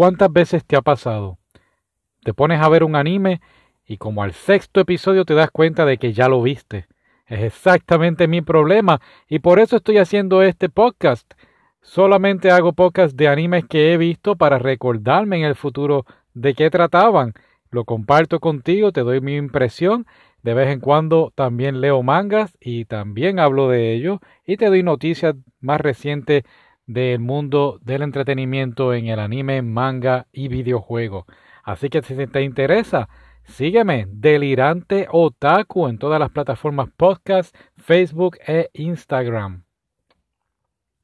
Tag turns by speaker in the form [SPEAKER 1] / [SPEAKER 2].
[SPEAKER 1] ¿Cuántas veces te ha pasado? Te pones a ver un anime y como al sexto episodio te das cuenta de que ya lo viste. Es exactamente mi problema y por eso estoy haciendo este podcast. Solamente hago podcast de animes que he visto para recordarme en el futuro de qué trataban. Lo comparto contigo, te doy mi impresión. De vez en cuando también leo mangas y también hablo de ello y te doy noticias más recientes del mundo del entretenimiento en el anime, manga y videojuego. Así que si te interesa, sígueme, Delirante Otaku, en todas las plataformas podcast, Facebook e Instagram.